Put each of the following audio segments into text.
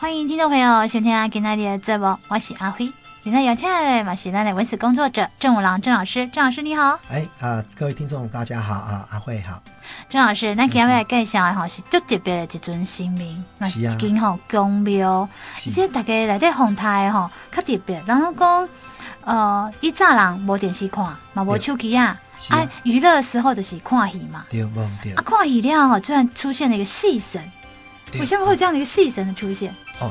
欢迎听众朋友收听今天的节目，我是阿辉。今天邀请的嘛是咱的文史工作者郑五郎郑老师，郑老师你好。哎啊、呃，各位听众大家好啊，阿辉好。郑老师，那今日来介绍的哈是最特别的一尊神明，那是啊，今吼宫庙，而且大家来在红台吼较特别，然后讲呃，以早人无电视看，嘛无手机啊，啊，娱乐时候就是看戏嘛，对不对？啊，看戏了哈，居然出现了一个戏神。为什么会有这样的一个戏神的出现？哦，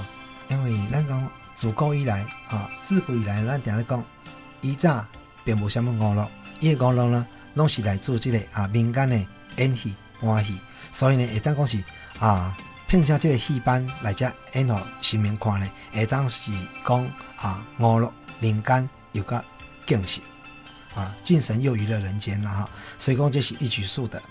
因为咱讲自古以来啊，自古以来咱定咧讲，以早并无什么娱乐，伊个娱乐呢，拢是来自这个啊民间的演戏、欢戏，所以呢，会当讲是啊，聘请这个戏班来遮演给神明看呢，会当是讲啊娱乐民间又个敬神啊，敬神又娱乐人间啦哈，所以讲这是一举数得。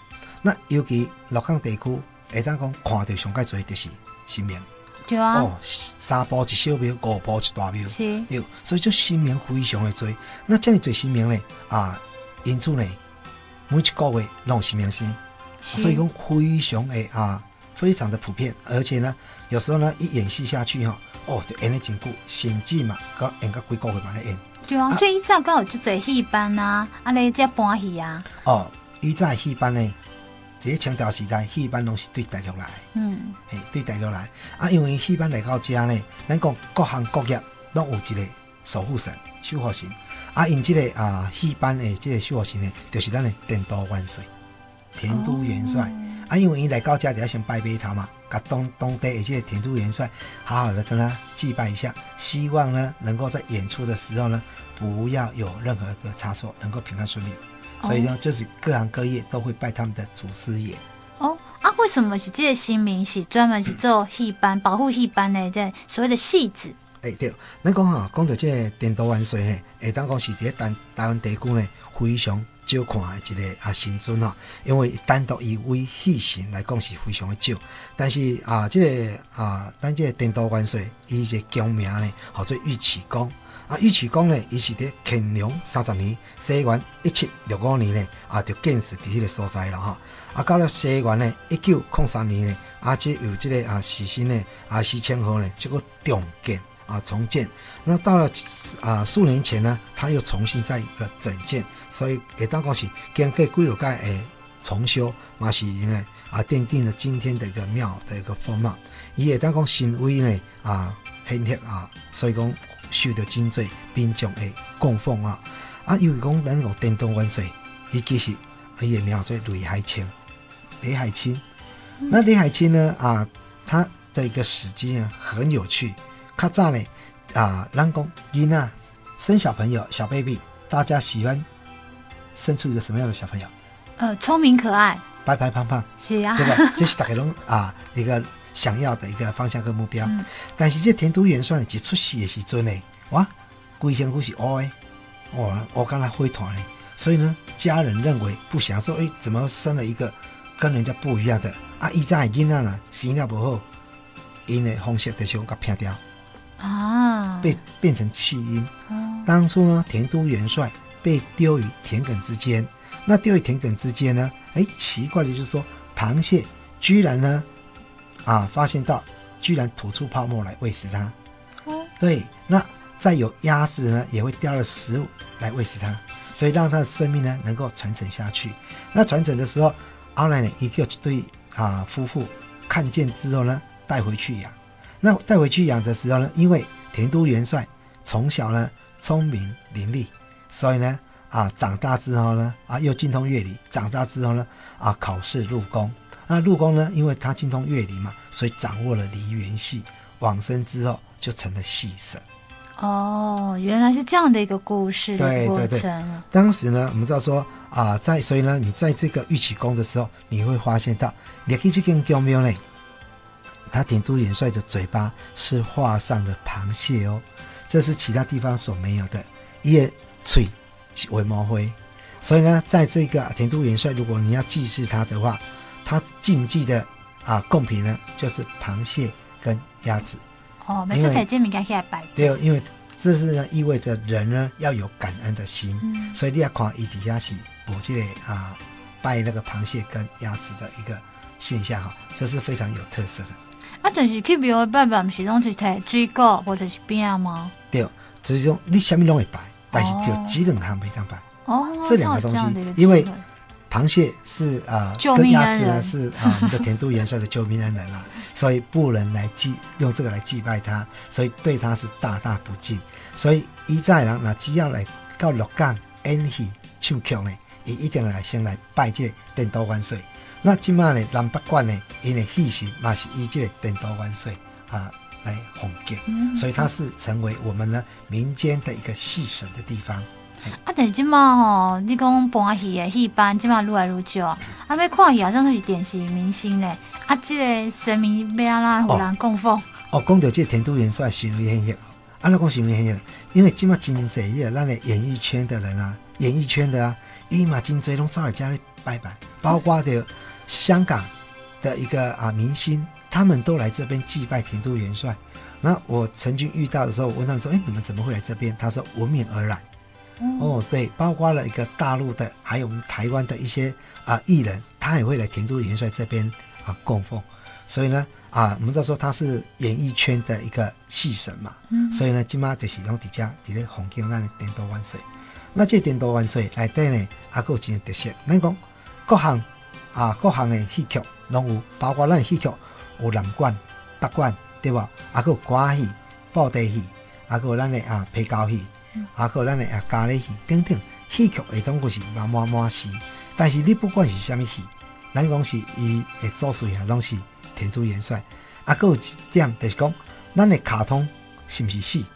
那尤其鹿港地区。会当讲看到上界侪就是神明，对啊，哦，三步一小庙，五步一大庙，是，对，所以就神明非常的多。那这样做神明呢，啊，因此呢，每一个月拢有神明星，所以讲非常的啊，非常的普遍。而且呢，有时候呢，一演戏下去哈，哦，就演得真久，甚至嘛，个演到几个月嘛来演。对啊，所以以前刚好就做戏班啊，啊来这搬戏啊。哦，以前戏班呢。这清朝时代，戏班拢是对大陆来，嗯，嘿，对大陆来。啊，因为戏班来到家呢，咱讲各行各业拢有一个守护神、守护神。啊，因这个啊戏班的这个守护神呢，就是咱的天都元帅、天都元帅、哦、啊，因为伊来到家就要先拜拜他嘛，甲当当地的这个天都元帅好好的跟他祭拜一下，希望呢能够在演出的时候呢，不要有任何的差错，能够平安顺利。所以呢，就是各行各业都会拜他们的祖师爷。哦啊，为什么是这个新民是专门是做戏班、嗯、保护戏班的？这所谓的戏子。哎、欸，对，咱讲哈，讲到这个天都万岁嘿，会当讲是在台台湾地区呢非常少看的一个啊神尊啊，因为单独以为戏神来讲是非常的少。但是啊，这个啊，咱这个天都元帅伊个宫名呢，叫做玉启宫。啊，玉启宫呢，伊是伫乾隆三十年，西元一七六五年呢，啊，就建设伫迄个所在了哈。啊，到了西元呢，一九零三年呢，啊，即有这个啊，时新呢，啊，西迁河呢，这个重建啊，重建。那到了啊，数年前呢，他又重新再一个整建，所以会当讲是经过几落届诶重修，嘛是因为啊，奠定了今天的一个庙的一个风貌。伊会当讲神威呢啊，显赫啊，所以讲。受到真济民众的供奉啊！啊，因为讲咱讲电动元帅，伊其实伊也名做雷海清，雷海清。嗯、那雷海清呢？啊，他的一个史迹啊，很有趣。较早呢，啊，咱讲囡仔生小朋友小 baby，大家喜欢生出一个什么样的小朋友？呃，聪明可爱，白白胖胖，是啊，对吧？这是大家拢啊一个。想要的一个方向和目标，嗯、但是这田都元帅呢一出世的时阵呢，哇，规身躯是乌的，哇，我刚才灰团呢，所以呢，家人认为不想说，哎，怎么生了一个跟人家不一样的啊？一在囡仔呢，生了不好，因的风水的时候给偏掉啊，被变成弃婴。啊、当初呢，田都元帅被丢于田埂之间，那丢于田埂之间呢，哎，奇怪的就是说，螃蟹居然呢。啊！发现到居然吐出泡沫来喂食它，哦、对，那再有鸭子呢，也会叼着食物来喂食它，所以让它的生命呢能够传承下去。那传承的时候，后来呢，一个对啊夫妇看见之后呢，带回去养。那带回去养的时候呢，因为田都元帅从小呢聪明伶俐，所以呢啊长大之后呢啊又精通乐理，长大之后呢啊考试入宫。那入宫呢？因为他精通乐理嘛，所以掌握了梨园戏。往生之后就成了戏神。哦，原来是这样的一个故事的过程。对对对。当时呢，我们知道说啊、呃，在所以呢，你在这个玉启宫的时候，你会发现到，你可以去跟宫庙呢，他点都元帅的嘴巴是画上了螃蟹哦，这是其他地方所没有的。叶翠为毛灰，所以呢，在这个田都元帅，如果你要祭祀他的话。他禁忌的啊贡品呢，就是螃蟹跟鸭子。哦，每次才见面该来拜。对，因为这是呢意味着人呢要有感恩的心，嗯、所以你要看伊底下是我这里啊拜那个螃蟹跟鸭子的一个现象哈，这是非常有特色的。啊，但是去庙拜拜，不是拢是摕水果或者是饼吗？对，就是说你什么拢会拜，但是就只两项袂当拜。哦，这两个东西，因为螃蟹是啊，跟鸭子呢是啊，我们的田都元帅的救命恩人啊，所以不能来祭用这个来祭拜他，所以对他是大大不敬。所以伊在人那只要来到鹿港演戏唱曲呢，伊一定来先来拜这天都万岁。那今嘛呢，南北关呢，因为戏行嘛是以这天都万岁啊来奉敬，嗯、所以它是成为我们呢民间的一个戏神的地方。啊，但是今嘛吼，你讲搬戏的戏班，今嘛愈来愈少，啊，要看戏好像都是电视明星嘞。啊，这个神明要安怎互人供奉？哦，讲到这天都元帅是为现象，啊，那讲是为现象，因为今嘛真济个咱的演艺圈的人啊，演艺圈的啊，伊嘛真济拢走来家里拜拜，包括的。香港的一个啊明星，他们都来这边祭拜田都元帅。那我曾经遇到的时候，我问他们说：“哎，你们怎么会来这边？”他说：“闻名而来。嗯”哦，对，包括了一个大陆的，还有我们台湾的一些啊艺人，他也会来田都元帅这边啊供奉。所以呢，啊，我们都说他是演艺圈的一个戏神嘛。嗯。所以呢，今嘛就是用底家底咧红经那里田都万岁。那这田都万岁来对呢，还有几个特色，咱讲各行。啊，各行的戏曲拢有，包括咱戏曲有南管、北管，对吧？啊，还有歌仔戏、布袋戏，啊，还有咱的啊皮胶戏，啊，还有咱的啊咖喱戏等等。戏曲会总共是满满满戏，但是你不管是啥物戏，咱讲是伊的主帅啊，拢是天主元帅。啊，还有一点就是讲，咱的卡通是毋是戏？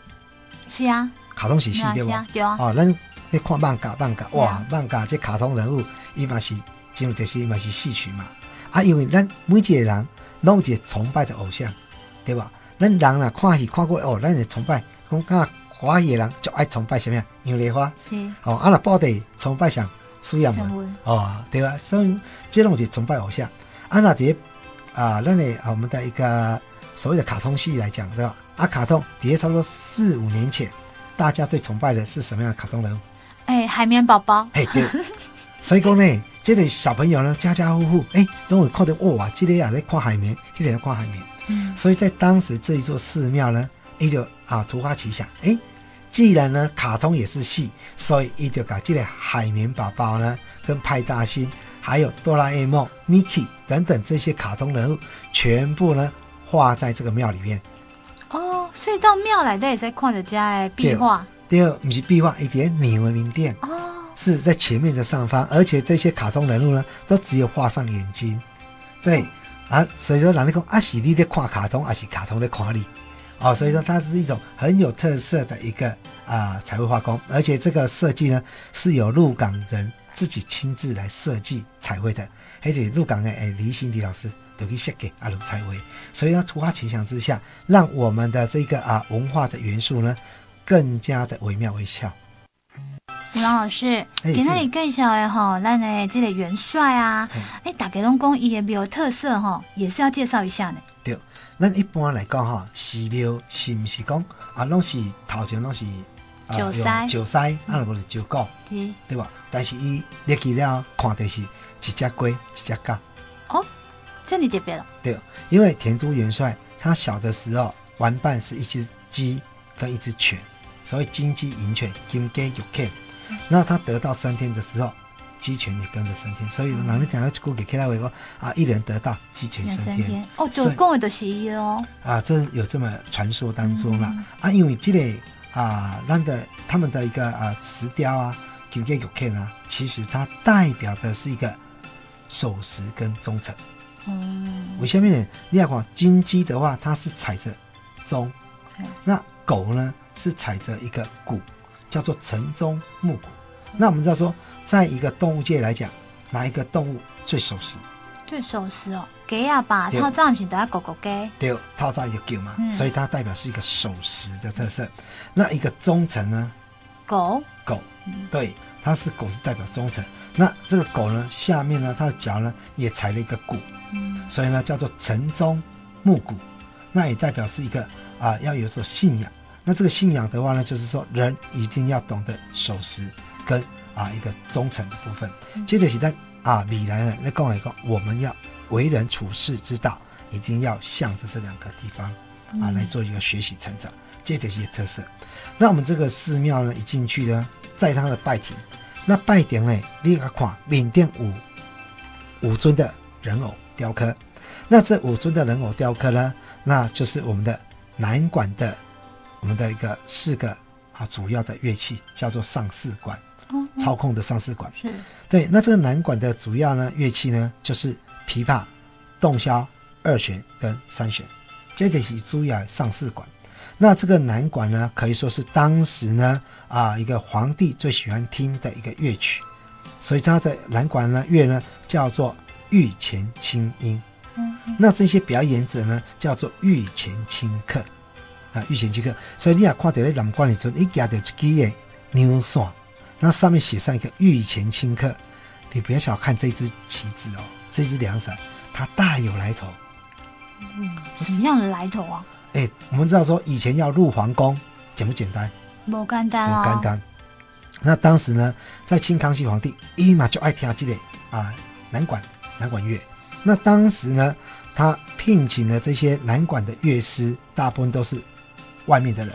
是啊，卡通是戏对吧？对啊。哦，咱你看漫画漫画，哇，漫画这卡通人物伊嘛是。进入这些嘛是戏曲嘛，啊，因为咱每一个人拢有一个崇拜的偶像，对吧？咱人啊看戏看过哦，咱就崇拜，讲啊，华语人就爱崇拜什么呀？杨丽花是哦，啊那布袋崇拜像苏亚文哦，对吧？所以这种是崇拜偶像。啊那碟啊，那里啊，我们的一个所谓的卡通戏来讲，对吧？啊，卡通碟差不多四五年前，大家最崇拜的是什么样的卡通人物？哎，海绵宝宝。哎，对。所以讲呢。这个小朋友呢，家家户户哎，都会看到哇，这里也在看海绵，这里在看海绵。嗯，所以在当时这一座寺庙呢，也就啊突发奇想，哎，既然呢卡通也是戏，所以也就把这个海绵宝宝呢，跟派大星，还有哆啦 A 梦、Mickey 等等这些卡通人物，全部呢画在这个庙里面。哦，所以到庙来的也在看着家的壁画。第二，不是壁画，一点名文名店。哦。是在前面的上方，而且这些卡通人物呢，都只有画上眼睛，对，啊，所以说人家讲阿喜你在看卡通，阿喜卡通在看你，哦，所以说它是一种很有特色的一个啊彩绘画工，而且这个设计呢是由鹿港人自己亲自来设计彩绘的，还得鹿港的诶李新迪老师都去写给阿龙彩绘，所以呢突发奇想之下，让我们的这个啊文化的元素呢更加的惟妙惟肖。王老师，给那里介绍的吼，咱的这个元帅啊，哎，大家拢讲伊的庙特色吼，也是要介绍一下呢。对，咱一般来讲哈，寺庙是毋是讲啊，拢是头前拢是石狮，石狮，啊，那不是石狗，对吧？但是伊入去了，看的是一只龟，一只狗。哦，这里特别了。对，因为田都元帅他小的时候玩伴是一只鸡跟一只犬，所以金鸡银犬，金鸡玉犬。那他得到升天的时候，鸡犬也跟着升天，所以哪里讲要过给克拉维说啊，一人得道，鸡犬升天。哦，就讲的是伊哦。啊，这有这么传说当中啦、嗯、啊，因为这个啊，让的他们的一个啊石雕啊，金鸡玉犬啊，其实它代表的是一个守时跟忠诚。嗯。我下面呢？你要讲金鸡的话，它是踩着忠，嗯、那狗呢是踩着一个鼓。叫做晨钟暮鼓，那我们知道说，在一个动物界来讲，哪一个动物最守时？最守时哦，鸡啊吧，套早不是都要狗狗鸡？对，透早有狗嘛，嗯、所以它代表是一个守时的特色。那一个忠诚呢？狗狗，对，它是狗是代表忠诚。那这个狗呢，下面呢，它的脚呢也踩了一个鼓，嗯、所以呢叫做晨钟暮鼓，那也代表是一个啊要有所信仰。那这个信仰的话呢，就是说人一定要懂得守时跟啊一个忠诚的部分。接着是在啊，米兰呢，那跟我讲，我们要为人处事之道，一定要向着这两个地方啊来做一个学习成长，这就是特色。那我们这个寺庙呢，一进去呢，在它的拜亭，那拜亭呢，你看缅甸五五尊的人偶雕刻，那这五尊的人偶雕刻呢，那就是我们的南管的我们的一个四个啊主要的乐器，叫做上四管，操控的上四管。是。对，那这个南管的主要呢乐器呢，就是琵琶、洞箫。二弦跟三弦，这个是主要上四管。那这个南管呢，可以说是当时呢啊一个皇帝最喜欢听的一个乐曲，所以它的南管呢乐呢叫做御前清音。嗯，那这些表演者呢叫做御前清客啊，御前清客。所以你也看到咧南管里头，你夹着一支的牛线，那上面写上一个御前清客。你不要小看这支旗子哦，这支凉伞它大有来头。嗯，什么样的来头啊？哎、欸，我们知道说以前要入皇宫简不简单？不简单啊，不简单。那当时呢，在清康熙皇帝一嘛就爱听这个啊南管南管乐。那当时呢，他聘请的这些南管的乐师，大部分都是外面的人。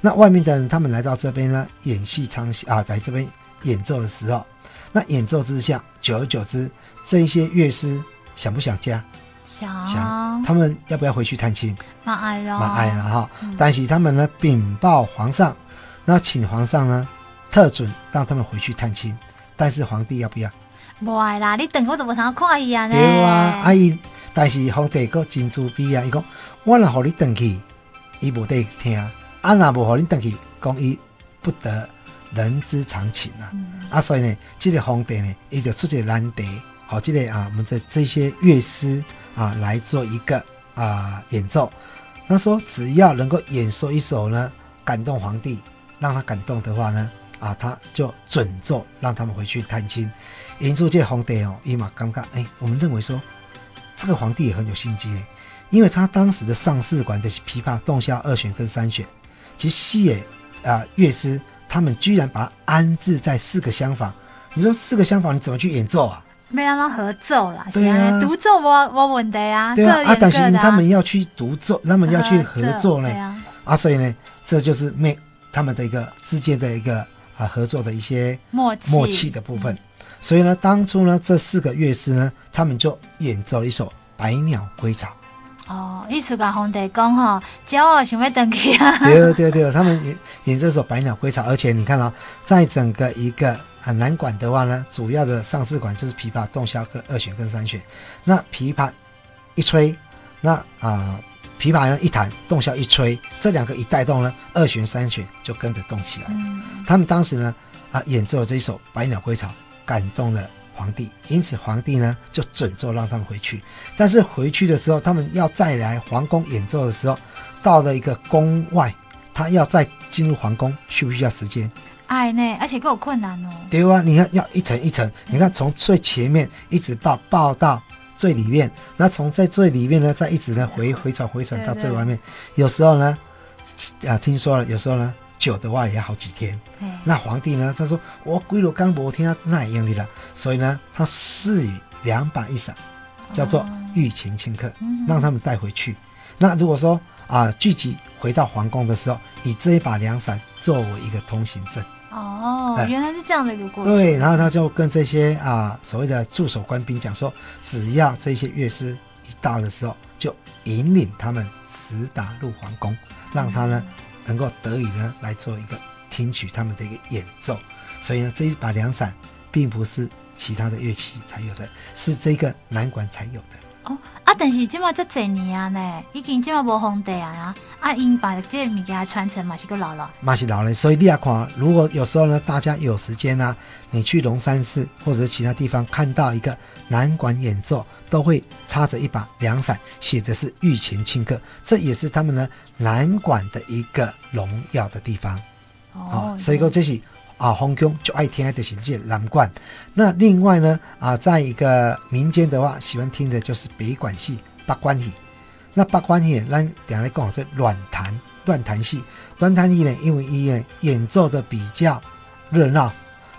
那外面的人，他们来到这边呢，演戏唱戏啊，在这边演奏的时候，那演奏之下，久而久之，这一些乐师想不想家？想，想他们要不要回去探亲？蛮爱了，蛮爱了哈。但是他们呢，禀报皇上，那请皇上呢，特准让他们回去探亲。但是皇帝要不要？不爱啦，你等我怎么想看伊啊？对啊，阿姨，但是皇帝个真主逼啊！伊讲，我若和你等去，伊无得听；啊，若无互你等去，讲伊不得人之常情啊。嗯、啊，所以呢，这个皇帝呢，伊就出一个难题，好，这个啊，我们这这些乐师。啊，来做一个啊演奏。他说，只要能够演奏一首呢，感动皇帝，让他感动的话呢，啊，他就准奏让他们回去探亲。演出这皇帝哦，伊嘛尴尬。哎，我们认为说，这个皇帝也很有心机呢，因为他当时的上四管的琵琶、洞箫、二弦跟三弦，其实西野啊乐师，他们居然把它安置在四个厢房。你说四个厢房，你怎么去演奏啊？没让他合奏啦，对啊，独奏我我问题啊，对啊，啊，但是他们要去独奏，他们要去合作呢，啊，啊，所以呢，这就是妹他们的一个之间的一个啊合作的一些默契默契的部分，嗯。所以呢，当初呢，这四个乐师呢，他们就演奏了一首《百鸟归巢》。哦，意思跟皇帝讲哈，骄傲想要登去啊。对对对，他们演演这首《百鸟归巢》，而且你看啊，在整个一个。啊，南管的话呢，主要的上四管就是琵琶、洞箫跟二弦跟三弦。那琵琶一吹，那啊、呃，琵琶呢一弹，洞箫一吹，这两个一带动呢，二弦三弦就跟着动起来。嗯、他们当时呢啊演奏了这一首《百鸟归巢》，感动了皇帝，因此皇帝呢就准奏让他们回去。但是回去的时候，他们要再来皇宫演奏的时候，到了一个宫外，他要再进入皇宫，需不需要时间？哎呢，而且更有困难哦。对啊，你看要一层一层，你看从最前面一直抱抱到最里面，那从在最里面呢，再一直呢回回传回传到最外面。有时候呢，啊，听说了，有时候呢，久的话也要好几天。那皇帝呢，他说我归了刚博听他那样的了，所以呢，他赐予两把一伞，叫做御前清客，让他们带回去。那如果说啊，聚集回到皇宫的时候，以这一把凉伞作为一个通行证。哦，原来是这样的一个过程。对，然后他就跟这些啊所谓的驻守官兵讲说，只要这些乐师一到的时候，就引领他们直达入皇宫，让他呢能够得以呢来做一个听取他们的一个演奏。所以呢，这一把凉伞并不是其他的乐器才有的，是这个南管才有的。哦啊，但是今嘛这几年啊呢，已经今嘛无皇帝啊，啊因把这个物件传承嘛是个老了，嘛是老了。所以你也看，如果有时候呢，大家有时间啊，你去龙山寺或者是其他地方看到一个南管演奏，都会插着一把凉伞，写的是御前清客，这也是他们呢南管的一个荣耀的地方。哦，所以说这是。啊，皇宫就爱听的是这南管。那另外呢，啊，在一个民间的话，喜欢听的就是北管戏、八关戏。那八关戏，咱等下来讲，这乱弹、乱弹戏。乱弹戏呢，因为伊呢演奏的比较热闹，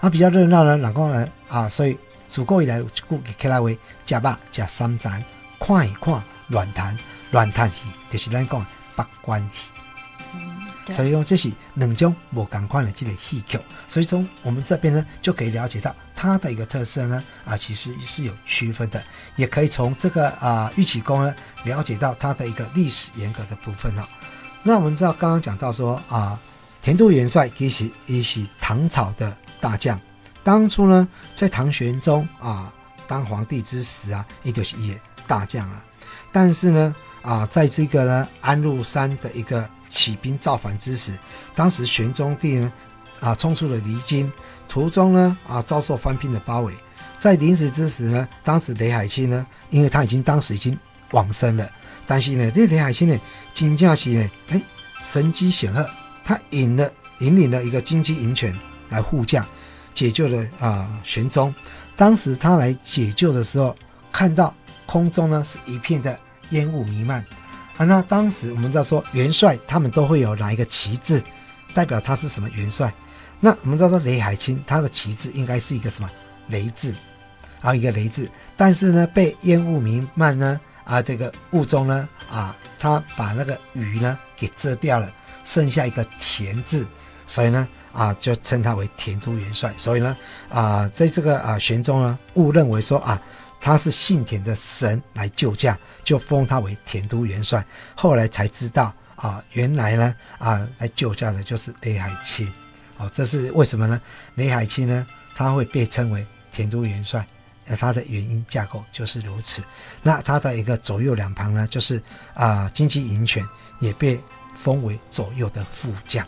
啊，比较热闹呢，然后呢，啊，所以自古以来就起来为吃肉、吃三盏、看一看软弹，软弹戏就是咱讲八关戏。所以说这是两种不同款的这个戏曲，所以从我们这边呢就可以了解到它的一个特色呢啊，其实是有区分的，也可以从这个啊玉曲宫呢了解到它的一个历史沿革的部分哈。那我们知道刚刚讲到说啊，田都元帅其实也是唐朝的大将，当初呢在唐玄宗啊当皇帝之时啊，也就是也大将啊，但是呢啊在这个呢安禄山的一个。起兵造反之时，当时玄宗帝呢，啊，冲出了离京，途中呢，啊，遭受番兵的包围。在临死之时呢，当时雷海清呢，因为他已经当时已经往生了，但是呢，这雷海清呢，金驾喜呢，哎，神机显赫，他引了引领了一个金鸡银犬来护驾，解救了啊玄宗。当时他来解救的时候，看到空中呢是一片的烟雾弥漫。啊，那当时我们知道说元帅他们都会有哪一个旗帜，代表他是什么元帅？那我们知道说雷海清他的旗帜应该是一个什么雷字，然后一个雷字，但是呢被烟雾弥漫呢，啊这个雾中呢啊他把那个雨呢给遮掉了，剩下一个田字，所以呢啊就称他为田都元帅。所以呢啊在这个啊玄宗呢误认为说啊。他是信田的神来救驾，就封他为田都元帅。后来才知道啊，原来呢啊来救驾的就是雷海清。哦，这是为什么呢？雷海清呢，他会被称为田都元帅，呃，他的原因架构就是如此。那他的一个左右两旁呢，就是啊金鸡银犬也被封为左右的副将。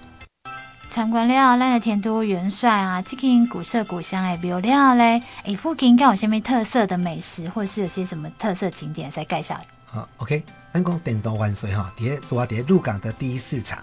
参观了咱的田都元帅啊，这间古色古香的庙了嘞，诶，附近该有什么特色的美食，或者是有些什么特色景点再介绍？好，OK，咱讲田都元帅哈，伫个在鹿港的第一市场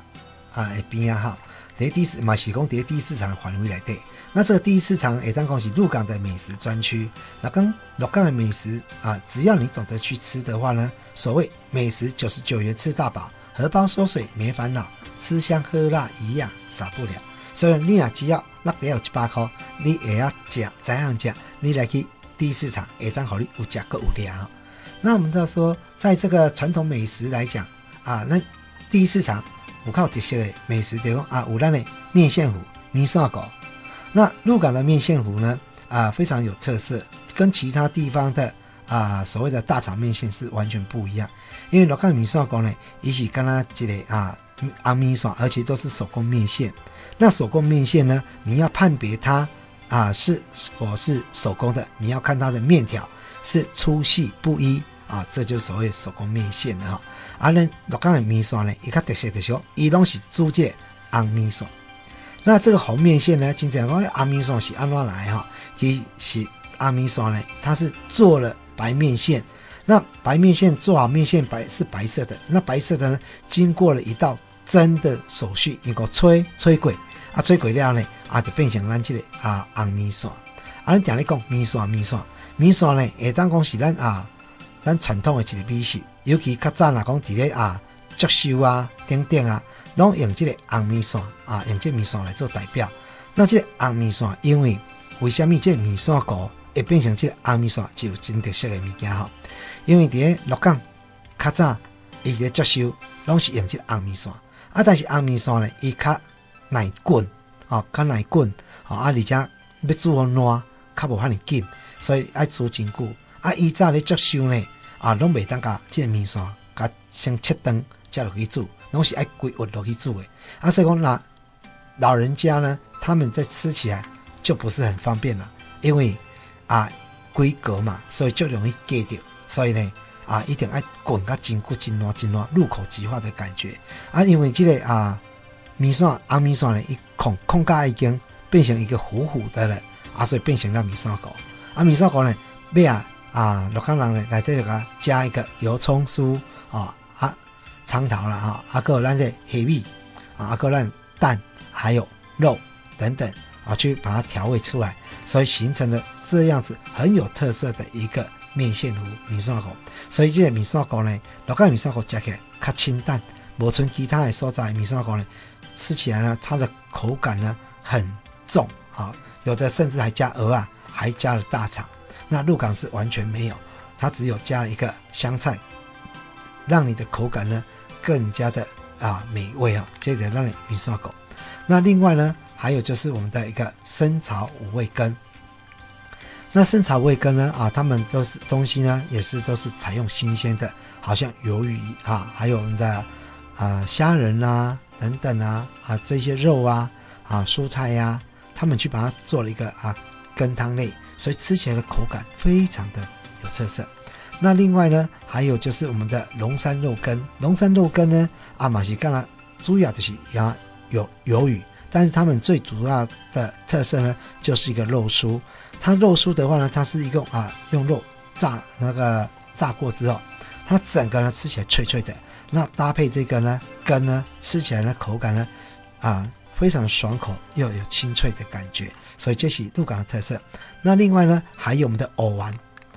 啊，边啊哈，第一市嘛是讲第一市场范围来对。那这个第一市场诶，当讲是鹿港的美食专区。那跟鹿港的美食啊，只要你懂得去吃的话呢，所谓美食九十九元吃大饱，荷包缩水没烦恼。吃香喝辣一样少不了，所以你啊只要落底有一百块，你也要吃怎样吃？你来去第一市场，也当好你有价格有量。那我们就说，在这个传统美食来讲啊，那第一市场有靠特色美食，比如啊，有咱的面线糊、米线糕。那鹿港的面线糊呢啊，非常有特色，跟其他地方的啊所谓的大肠面线是完全不一样。因为鹿港米线糕呢，伊是跟它一个啊。阿米爽，而且都是手工面线。那手工面线呢？你要判别它啊是否是手工的，你要看它的面条是粗细不一啊，这就是所谓手工面线的哈。而呢，鹿港的面线呢，一个特色的说，伊拢是煮这红米线。那这个红面线呢，经常讲阿米爽是安怎来哈？伊是阿米爽呢，它是做了白面线。那白面线做好面线白是白色的，那白色的呢，经过了一道蒸的手续，一个吹吹过，啊吹过了呢，啊就变成咱这个啊红米线。啊，你听你讲米线米线米线呢，会当讲是咱啊咱传统的一个美食，尤其较早啦讲伫咧啊祝寿啊等等啊，拢用这个红米线啊，用这个米线来做代表。那这个红米线，因为为什么这个米线糊会变成这个红米线，就真特色的物件吼？因为伫咧鹿港较早伊个祝寿拢是用即个红米线，啊，但是红米线呢，伊较耐滚，哦，较耐滚，哦，啊，而且要煮好烂，较无遐尼紧，所以爱煮真久。啊，伊早咧祝寿呢，啊，拢袂当甲即个米线甲先切断，才落去煮，拢是爱规划落去煮的。啊，所以讲老老人家呢，他们在吃起来就不是很方便了，因为啊规格嘛，所以就容易割掉。所以呢，啊，一定要滚个真骨真软真软，入口即化的感觉啊。因为这个啊，米线红米线呢，一控控加已经变成一个糊糊的了，啊，所以变成了米线糕。啊，米线糕呢，咩啊啊，鹿港人呢来这个加一个油葱酥啊啊，葱头啦啊，啊，搁有咱的虾米啊，啊，搁咱蛋还有肉等等啊，去把它调味出来，所以形成了这样子很有特色的一个。面线糊米线糕，所以这个米线糕呢，鹿港米线糕吃起来较清淡，无像其他的所在米线糕呢，吃起来呢，它的口感呢很重啊，有的甚至还加蚵啊，还加了大肠。那鹿港是完全没有，它只有加了一个香菜，让你的口感呢更加的啊美味啊，这个让你米刷狗。那另外呢，还有就是我们的一个生炒五味羹。那生炒味羹呢啊，他们都是东西呢，也是都是采用新鲜的，好像鱿鱼啊，还有我们的啊虾仁啊等等啊啊这些肉啊啊蔬菜呀、他们去把它做了一个啊羹汤类，所以吃起来的口感非常的有特色。那另外呢，还有就是我们的龙山肉羹，龙山肉羹呢啊，马西干了主要的是呀。有鱿鱼，但是他们最主要的特色呢，就是一个肉酥。它肉酥的话呢，它是一个啊，用肉炸那个炸过之后，它整个呢吃起来脆脆的。那搭配这个呢根呢，吃起来呢口感呢啊非常爽口，又有清脆的感觉。所以这是鹿港的特色。那另外呢，还有我们的藕丸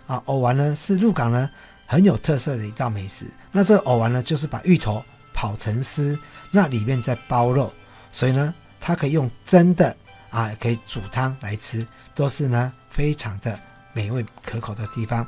啊，藕丸呢是鹿港呢很有特色的一道美食。那这个藕丸呢，就是把芋头刨成丝，那里面再包肉。所以呢，它可以用蒸的啊，可以煮汤来吃，都是呢非常的美味可口的地方。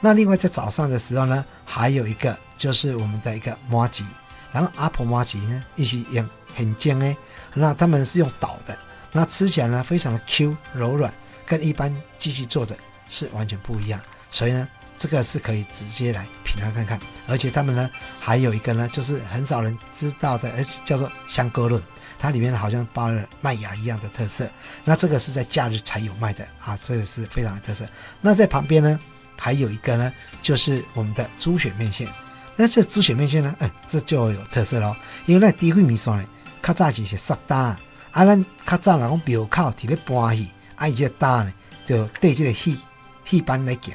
那另外在早上的时候呢，还有一个就是我们的一个麻糬，然后阿婆麻糬呢一起用很尖哎，那他们是用捣的，那吃起来呢非常的 Q 柔软，跟一般机器做的是完全不一样。所以呢，这个是可以直接来品尝看看。而且他们呢还有一个呢，就是很少人知道的，而且叫做香菇论。它里面好像包了麦芽一样的特色，那这个是在假日才有卖的啊，这个是非常的特色。那在旁边呢，还有一个呢，就是我们的猪血面线。那这猪血面线呢，哎，这就有特色喽。因为那低粉米线呢，较早是些沙单，啊，咱较早人讲庙口提咧搬戏，啊，伊这个单呢，就对这个戏戏班来行，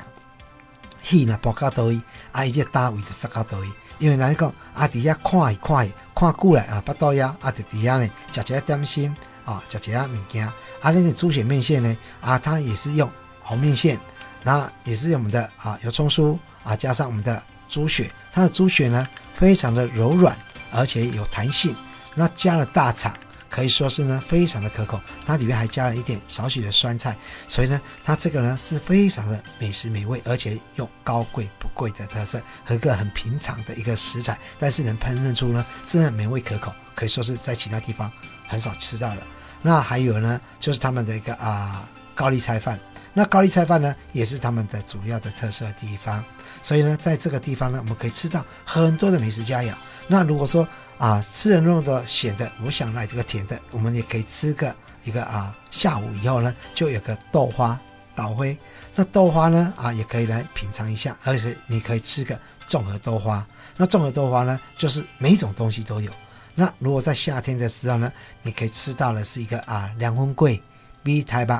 戏呢搬到倒去，啊，伊这个单位就塞到倒去。因为人讲啊，底下看一看，看过来啊，不到呀，啊，在底下呢，吃一点心啊，吃一点物件。啊，那个猪血面线呢，啊，它也是用红面线，那也是用我们的啊油葱酥啊，加上我们的猪血，它的猪血呢，非常的柔软，而且有弹性，那加了大肠。可以说是呢，非常的可口。它里面还加了一点少许的酸菜，所以呢，它这个呢是非常的美食美味，而且又高贵不贵的特色，和一个很平常的一个食材，但是能烹饪出呢，真的美味可口，可以说是在其他地方很少吃到的。那还有呢，就是他们的一个啊高丽菜饭，那高丽菜饭呢也是他们的主要的特色地方。所以呢，在这个地方呢，我们可以吃到很多的美食佳肴。那如果说，啊，吃了那个咸的，我想来这个甜的，我们也可以吃个一个啊，下午以后呢，就有个豆花倒灰。那豆花呢，啊，也可以来品尝一下，而且你可以吃个综合豆花。那综合豆花呢，就是每一种东西都有。那如果在夏天的时候呢，你可以吃到的是一个啊，凉粉粿、米苔目、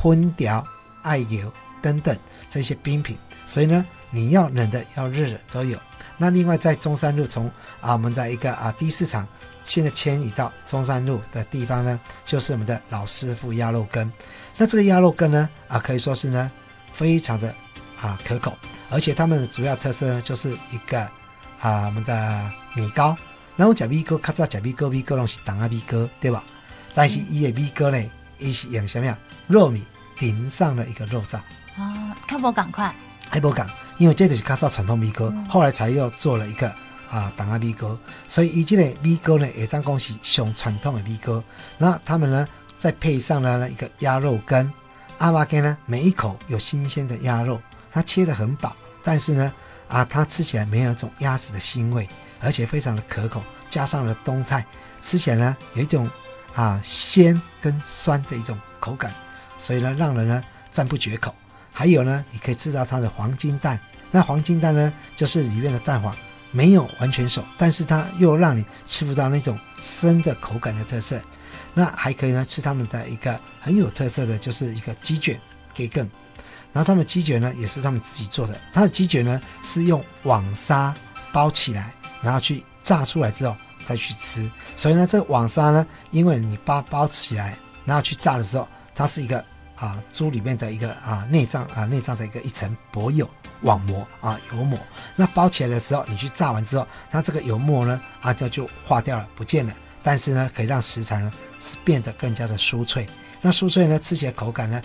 粉条、艾油等等这些冰品。所以呢，你要冷的要热的都有。那另外在中山路从啊我们的一个啊第一市场，现在迁移到中山路的地方呢，就是我们的老师傅鸭肉羹。那这个鸭肉羹呢啊可以说是呢非常的啊可口，而且他们的主要特色呢就是一个啊我们的米糕。然后讲米糕，较早讲米糕，米糕拢是当阿米糕，对吧？但是伊的米糕呢，伊是用什么呀？糯米淋上了一个肉燥。啊，看不赶快。还不讲，因为这就是较早传统米糕，后来才又做了一个啊，当阿米糕，所以以这个米糕呢，也当讲是上传统的米糕。那他们呢，再配上了一个鸭肉羹，阿妈羹呢，每一口有新鲜的鸭肉，它切得很薄，但是呢，啊，它吃起来没有一种鸭子的腥味，而且非常的可口，加上了冬菜，吃起来呢，有一种啊鲜跟酸的一种口感，所以呢，让人呢赞不绝口。还有呢，你可以吃到它的黄金蛋。那黄金蛋呢，就是里面的蛋黄没有完全熟，但是它又让你吃不到那种生的口感的特色。那还可以呢，吃他们的一个很有特色的就是一个鸡卷给更。然后他们鸡卷呢，也是他们自己做的。它的鸡卷呢，是用网纱包起来，然后去炸出来之后再去吃。所以呢，这个网纱呢，因为你包包起来，然后去炸的时候，它是一个。啊，猪里面的一个啊内脏啊内脏的一个一层薄油网膜啊油膜，那包起来的时候，你去炸完之后，它这个油膜呢啊就就化掉了，不见了。但是呢，可以让食材呢是变得更加的酥脆。那酥脆呢，吃起来口感呢，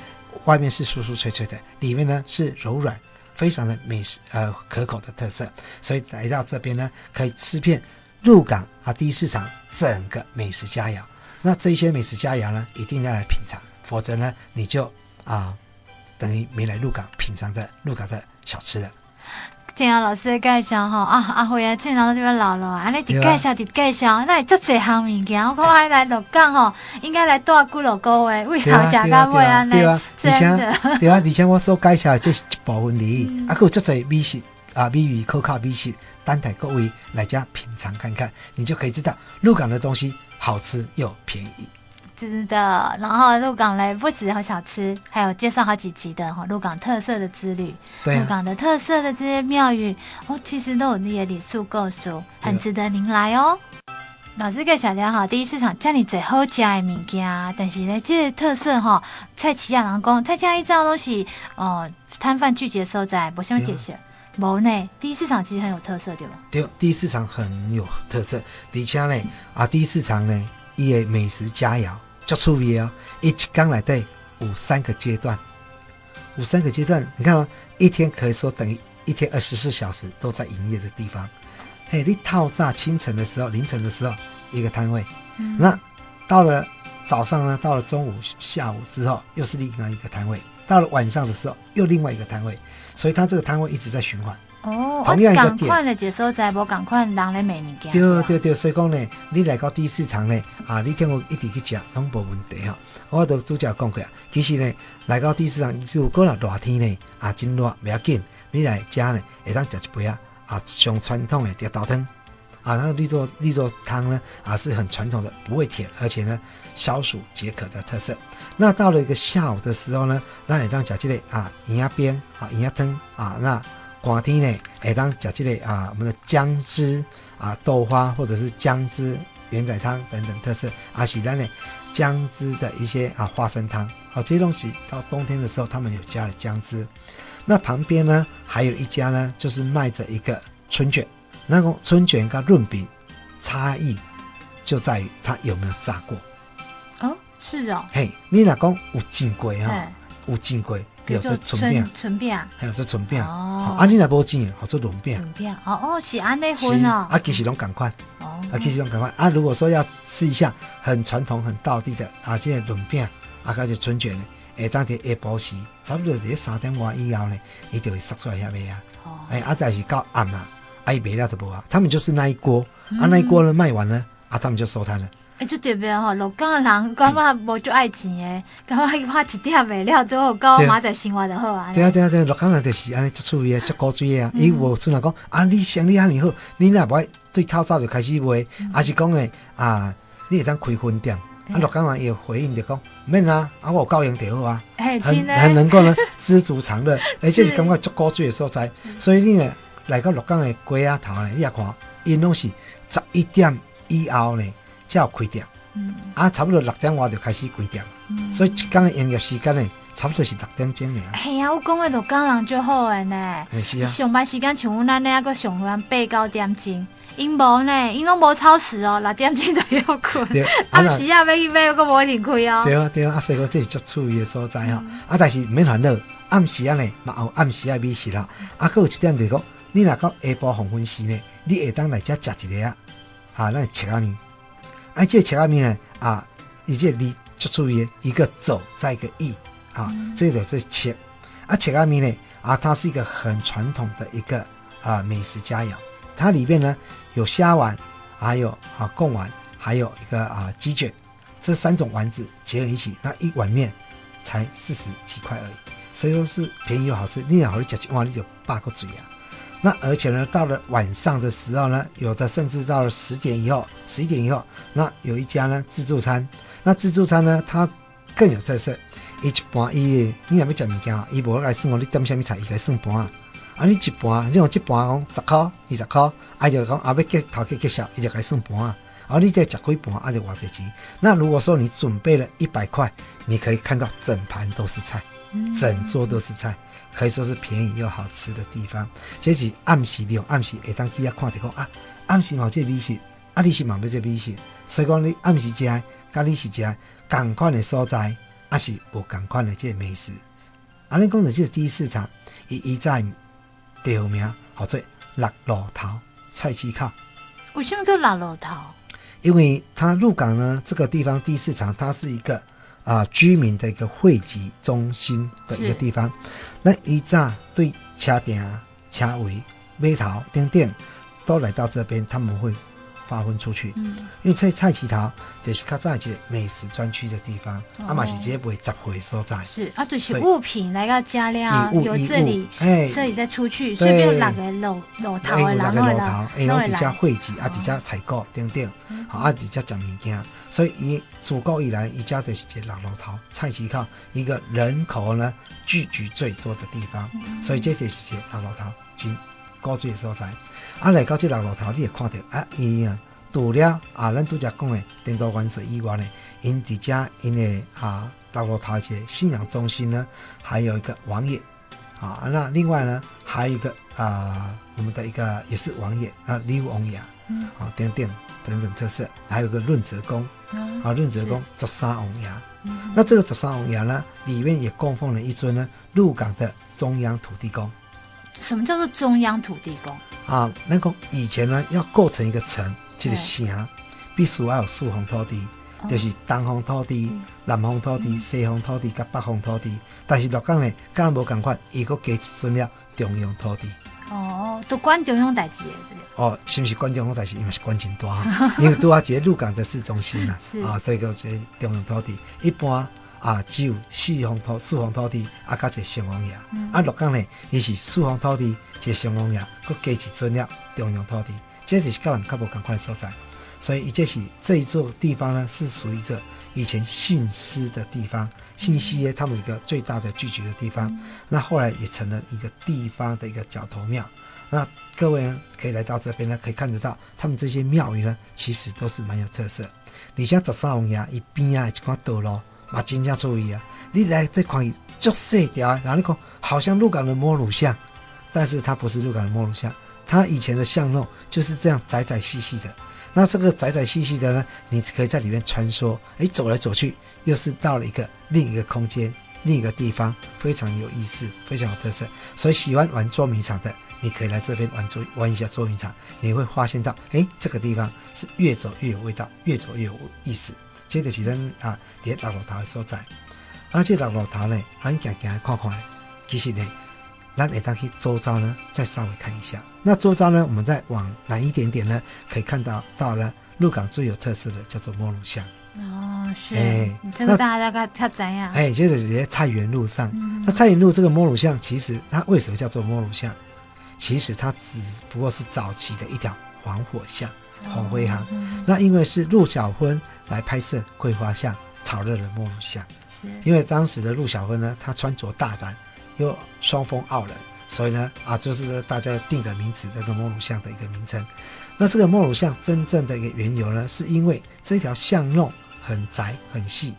外面是酥酥脆脆的，里面呢是柔软非常的美食呃可口的特色，所以来到这边呢，可以吃遍鹿港啊第一市场整个美食佳肴。那这些美食佳肴呢，一定要来品尝，否则呢，你就啊等于没来鹿港品尝的鹿港的小吃了。听啊，老师的介绍哈啊，阿辉啊，去年都这边老了啊，你得介绍，得介绍，那这这项物件，我讲还来鹿港吼，应该来多几落个月，为啥食到尾安尼？而且对啊，而且我所介绍这是一部分而已，嗯、啊，还有这侪美食啊，美味可靠美食，等待各位来家品尝看看，你就可以知道鹿港的东西好吃又便宜。是的，然后鹿港嘞不止有小吃，还有介绍好几集的哈鹿港特色的之旅，对啊、鹿港的特色的这些庙宇哦，其实都有那些礼数构熟，很值得您来哦。老师给小梁哈，第一市场叫你最好吃的物件，但是呢，这些特色哈，菜市啊，人讲菜市一早都是哦摊贩聚集的所在，不像这些，无呢。第一市场其实很有特色，对吧？对，第一市场很有特色，而且呢，啊，第一市场呢，伊个美食佳肴。就出名哦！一刚来对，五三个阶段，五三个阶段，你看哦，一天可以说等于一天二十四小时都在营业的地方。嘿，你套炸清晨的时候、凌晨的时候一个摊位，嗯、那到了早上呢，到了中午、下午之后又是另外一个摊位，到了晚上的时候又另外一个摊位，所以它这个摊位一直在循环。哦，同样一个点，赶快的接收在无赶快人来卖物件。对对对，所以讲呢，你来到第一市场呢，啊，你听我一直去食，拢无问题哈。我都主角讲过啊，其实呢，来到第一市场，如果若热天呢，啊，真热不要紧，你来家呢，会当食一杯啊，啊，上传统的绿豆汤，啊，那个绿豆绿豆汤呢，啊，是很传统的，不会甜，而且呢，消暑解渴的特色。那到了一个下午的时候呢，那你当食这个啊，营养边啊，营养汤啊，那。寒天呢，会当吃这个啊，我们的姜汁啊豆花，或者是姜汁圆仔汤等等特色啊，是咱呢姜汁的一些啊花生汤，好、啊，这些东西到冬天的时候，他们有加了姜汁。那旁边呢，还有一家呢，就是卖着一个春卷，那个春卷跟润饼差异就在于它有没有炸过。哦，是哦。嘿，你老公有煎过哈？有煎过。有做春饼，春饼，还有做春饼哦。啊，你那无钱，好做润饼。润饼哦哦，是安内分哦。啊，其实拢赶快哦，啊，其实拢赶快啊。如果说要吃一下很传统、很道地的啊，这个润饼啊，还有春卷呢，哎，当天下晡时，差不多在三点外以后呢，伊就会杀出来遐卖啊。哦。哎，啊，但是到暗啊，啊，伊卖了就无啊。他们就是那一锅，啊，那一锅呢卖完了，啊，他们就收摊了。哎，就特别吼，鹿港的人感觉无就爱钱的，感觉怕一点卖了都好高，马仔生活就好啊。对啊对啊对，鹿港人就是安尼，足趣味的，足古锥的啊。伊无出来讲啊，你生意安尼好，你若无爱对透早就开始卖，还是讲呢啊，你会当开分店。啊，鹿港人也有回应就讲，免啊，啊我有够用就好啊，很很能够呢知足常乐，而且是感觉足古锥的所在。所以你呢来到鹿港的街仔头呢，你也看，因拢是十一点以后呢。才开店，嗯、啊，差不多六点外就开始开店，嗯、所以一天的营业时间呢，差不多是六点钟呢。系啊，我讲的都讲人最好诶呢。是啊。上班时间像阮咱那个上班八九点钟，因无呢，因拢无超时哦，六点钟就要困。对。暗时啊，要去买个无一定开哦。对啊，对啊，啊，所以讲这是足趣味的所在哈。嗯、啊，但是免烦恼，暗时啊呢，嘛有暗时啊美食啦。啊，搁有一点就是讲，你若到下晡黄昏时呢，你会当来遮食一个啊，啊，那切阿面。哎，这切阿面呢？啊，一个你就注意一个走，再一个意啊，嗯、这个是切。啊，切阿面呢？啊，它是一个很传统的一个啊美食佳肴。它里面呢有虾丸，还有啊贡丸，还有一个啊鸡卷，这三种丸子结合一起，那一碗面才四十几块而已。所以说是便宜又好吃。你要好吃一碗，你就八个嘴啊。那而且呢，到了晚上的时候呢，有的甚至到了十点以后、十一点以后，那有一家呢自助餐。那自助餐呢，它更有特色。一盘伊，你若要食物件，伊无来算哦，你点啥物菜，伊来算盘啊。啊，你一盘，你用一盘讲十块、二十块，啊就讲啊要结头家结账，伊就来算盘啊。啊，你再食几盘，啊就偌济钱。那如果说你准备了一百块，你可以看到整盘都是菜，整桌都是菜。可以说是便宜又好吃的地方，这是暗时利用暗时会当去遐看的讲啊，暗时嘛这美食，啊你是嘛要这美食，所以讲你暗时食，甲你是食，同款的所在，啊是无同款的这美食，阿恁讲的这个第一市场，伊伊在地名叫做六路头菜市口。为什么叫六路头？因为它鹿港呢这个地方第一市场，它是一个啊、呃、居民的一个汇集中心的一个地方。那一炸对车店、车尾、码头、等等都来到这边，他们会。划分出去，嗯，因为菜菜市头就是较早一个美食专区的地方，哦、啊嘛是直接卖杂货所在。是啊，就是物品来个加料，由这里，哎，这里再出去，所以有六个路路头的人来，路头，哎，拢直接汇集，啊，直接采购等等，好啊，直接食物件，所以伊自古以来，伊家就是一个老路头菜市口，一个人口呢聚集最多的地方，嗯、所以这就是一个老路头真高级的所在。啊，来到这六路头，你会看到啊，伊啊，除了啊，咱拄则讲的电道元水以外呢，因伫遮因为啊，六路头一个信仰中心呢，还有一个王爷。啊，那另外呢，还有一个啊，我们的一个也是王爷啊，李王爷，啊，等等等等特色，还有个润泽宫，啊，润泽宫十三王爷，那这个十三王爷呢，里面也供奉了一尊呢，鹿港的中央土地公。什么叫做中央土地公？啊，那个以前呢，要构成一个城，这个城必须要有四方土地，哦、就是东方土地、嗯、南方土地、嗯、西方土地甲北方土地。但是鹿港呢，刚刚无共款，伊个加一尊了中央土地。哦，都管中央代志的。哦，是不是管中央代志？因为是管真大，因为拄啊，这个鹿港的市中心啊，是啊，所以叫做中央土地。一般啊，只有四方土四方土地啊，加一上王爷。嗯、啊，洛江呢，伊是四方土地。这上王爷，佮加一尊了中央土地，这就是较人较无共款的所在。所以，伊这是这一座地方呢，是属于这以前信师的地方，信西他们一个最大的聚集的地方。嗯、那后来也成了一个地方的一个角头庙。那各位呢，可以来到这边呢，可以看得到他们这些庙宇呢，其实都是蛮有特色。你像十三王爷伊边啊，一块道路，嘛真正注意啊，你来这块足细条，然后你看好像鹿港的摸乳巷。但是它不是鹿港的摸乳巷，它以前的巷弄就是这样窄窄细细的。那这个窄窄细细的呢，你可以在里面穿梭，哎，走来走去，又是到了一个另一个空间、另一个地方，非常有意思，非常有特色。所以喜欢玩捉迷藏的，你可以来这边玩捉玩一下捉迷藏，你会发现到，哎，这个地方是越走越有味道，越走越有意思。接着是咱啊，在六路头的所在，而且六路头呢，咱行行看看，其实呢。那你当去周遭呢，再稍微看一下。那周遭呢，我们再往南一点点呢，可以看到到了鹿港最有特色的叫做摸乳巷。哦，是。哎，这个大家大概他怎样？哎，就是在菜园路上。嗯、那菜园路这个摸乳巷，其实它为什么叫做摸乳巷？其实它只不过是早期的一条黄火巷、黄灰巷。那因为是陆小芬来拍摄《桂花巷》，炒热了摸乳巷。因为当时的陆小芬呢，她穿着大胆。又双峰傲人，所以呢，啊，就是大家定的名字，这个摸乳巷的一个名称。那这个摸乳巷真正的一个缘由呢，是因为这条巷弄很窄很细，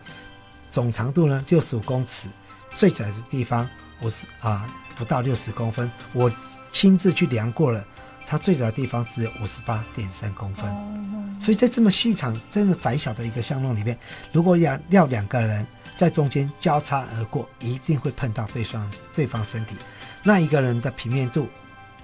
总长度呢六十五公尺，最窄的地方五十啊不到六十公分。我亲自去量过了，它最窄的地方只有五十八点三公分。所以在这么细长、这么窄小的一个巷弄里面，如果要要两个人。在中间交叉而过，一定会碰到对方对方身体。那一个人的平面度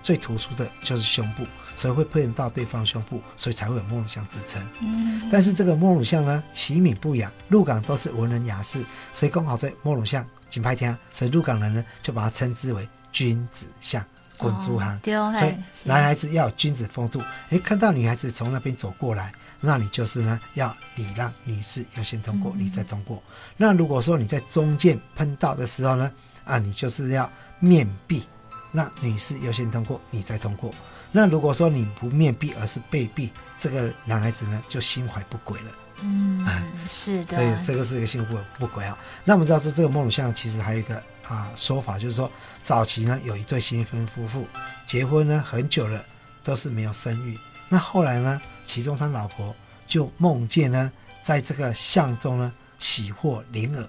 最突出的就是胸部，所以会碰到对方胸部，所以才会有莫鲁巷之称。嗯，但是这个莫鲁巷呢，其名不雅，鹿港都是文人雅士，所以刚好在莫鲁巷金牌厅，所以鹿港人呢就把它称之为君子巷、滚珠哈。哦、所以男孩子要有君子风度，哎，看到女孩子从那边走过来。那你就是呢，要礼让女士优先通过，你再通过。嗯、那如果说你在中间碰到的时候呢，啊，你就是要面壁，那女士优先通过，你再通过。那如果说你不面壁，而是背壁，这个男孩子呢就心怀不轨了。嗯，是的。所以这个是一个幸福不轨啊。那我们知道这这个摸乳像其实还有一个啊说法，就是说早期呢有一对新婚夫妇结婚呢很久了都是没有生育，那后来呢？其中他老婆就梦见呢，在这个巷中呢喜获麟儿，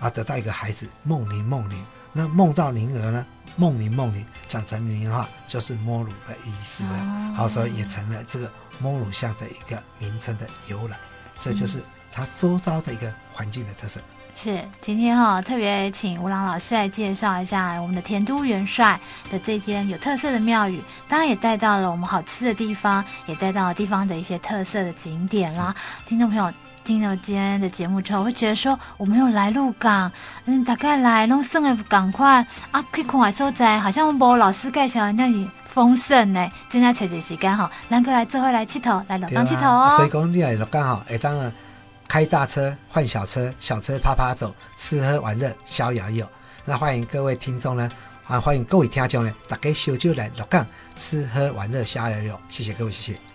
啊，得到一个孩子，梦灵梦灵。那梦到灵儿呢，梦灵梦灵，讲成灵的话就是摸乳的意思了。哦、好，所以也成了这个摸乳像的一个名称的由来。这就是它周遭的一个环境的特色。是，今天哈、哦、特别请吴朗老师来介绍一下我们的田都元帅的这间有特色的庙宇，当然也带到了我们好吃的地方，也带到了地方的一些特色的景点啦。听众朋友听了今天的节目之后，会觉得说我们有来鹿港，嗯，大概来弄剩的赶快啊，可以看海所在，好像我老师介绍的那里丰盛呢。正在找一时间吼，咱过来做伙来佚佗，来乐港佚佗哦。所以讲你来乐港吼，会，当啊。开大车换小车，小车趴趴走，吃喝玩乐逍遥游。那欢迎各位听众呢，啊，欢迎各位听众呢，大家小酒来乐港吃喝玩乐逍遥游。谢谢各位，谢谢。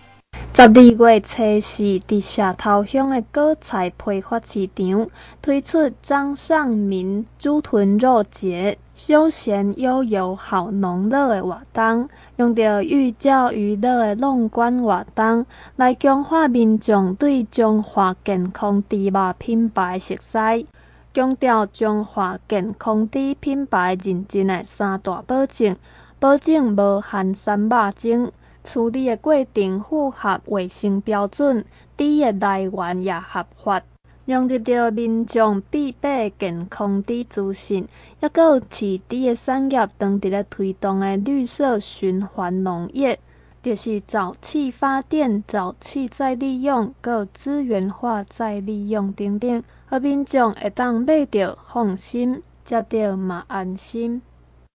十二月初四，伫社头乡的果菜批发市场推出张尚民猪豚肉节，休闲悠游好农乐的活动，用着寓教于乐的农管活动，来强化民众对中华健康猪肉品牌熟悉，强调中华健康猪品牌认证的三大保证，保证无含三肉精。处理的过程符合卫生标准，猪的来源也合法，融入着民众必备健康猪资讯，也有饲猪的产业当地咧推动的绿色循环农业，就是沼气发电、沼气再利用、个资源化再利用等等，和民众会当买到放心，食到嘛安心。